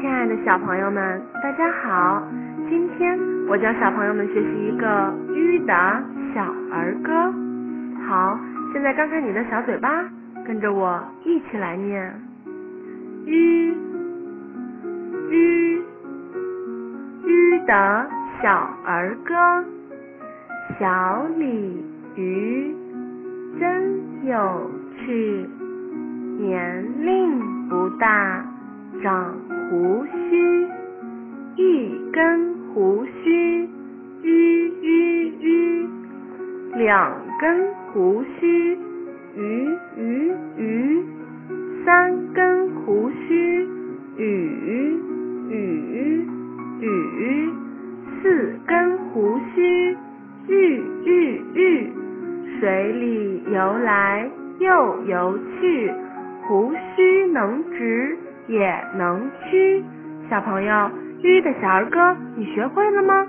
亲爱的小朋友们，大家好！今天我教小朋友们学习一个“鱼”的小儿歌。好，现在张开你的小嘴巴，跟着我一起来念：鱼，鱼，鱼的小儿歌。小鲤鱼真有趣，年龄不大。长胡须，一根胡须，吁吁吁；两根胡须，吁吁吁；三根胡须，吁吁吁；四根胡须，吁吁吁。水里游来又游去，也能屈，小朋友，鱼的小儿歌你学会了吗？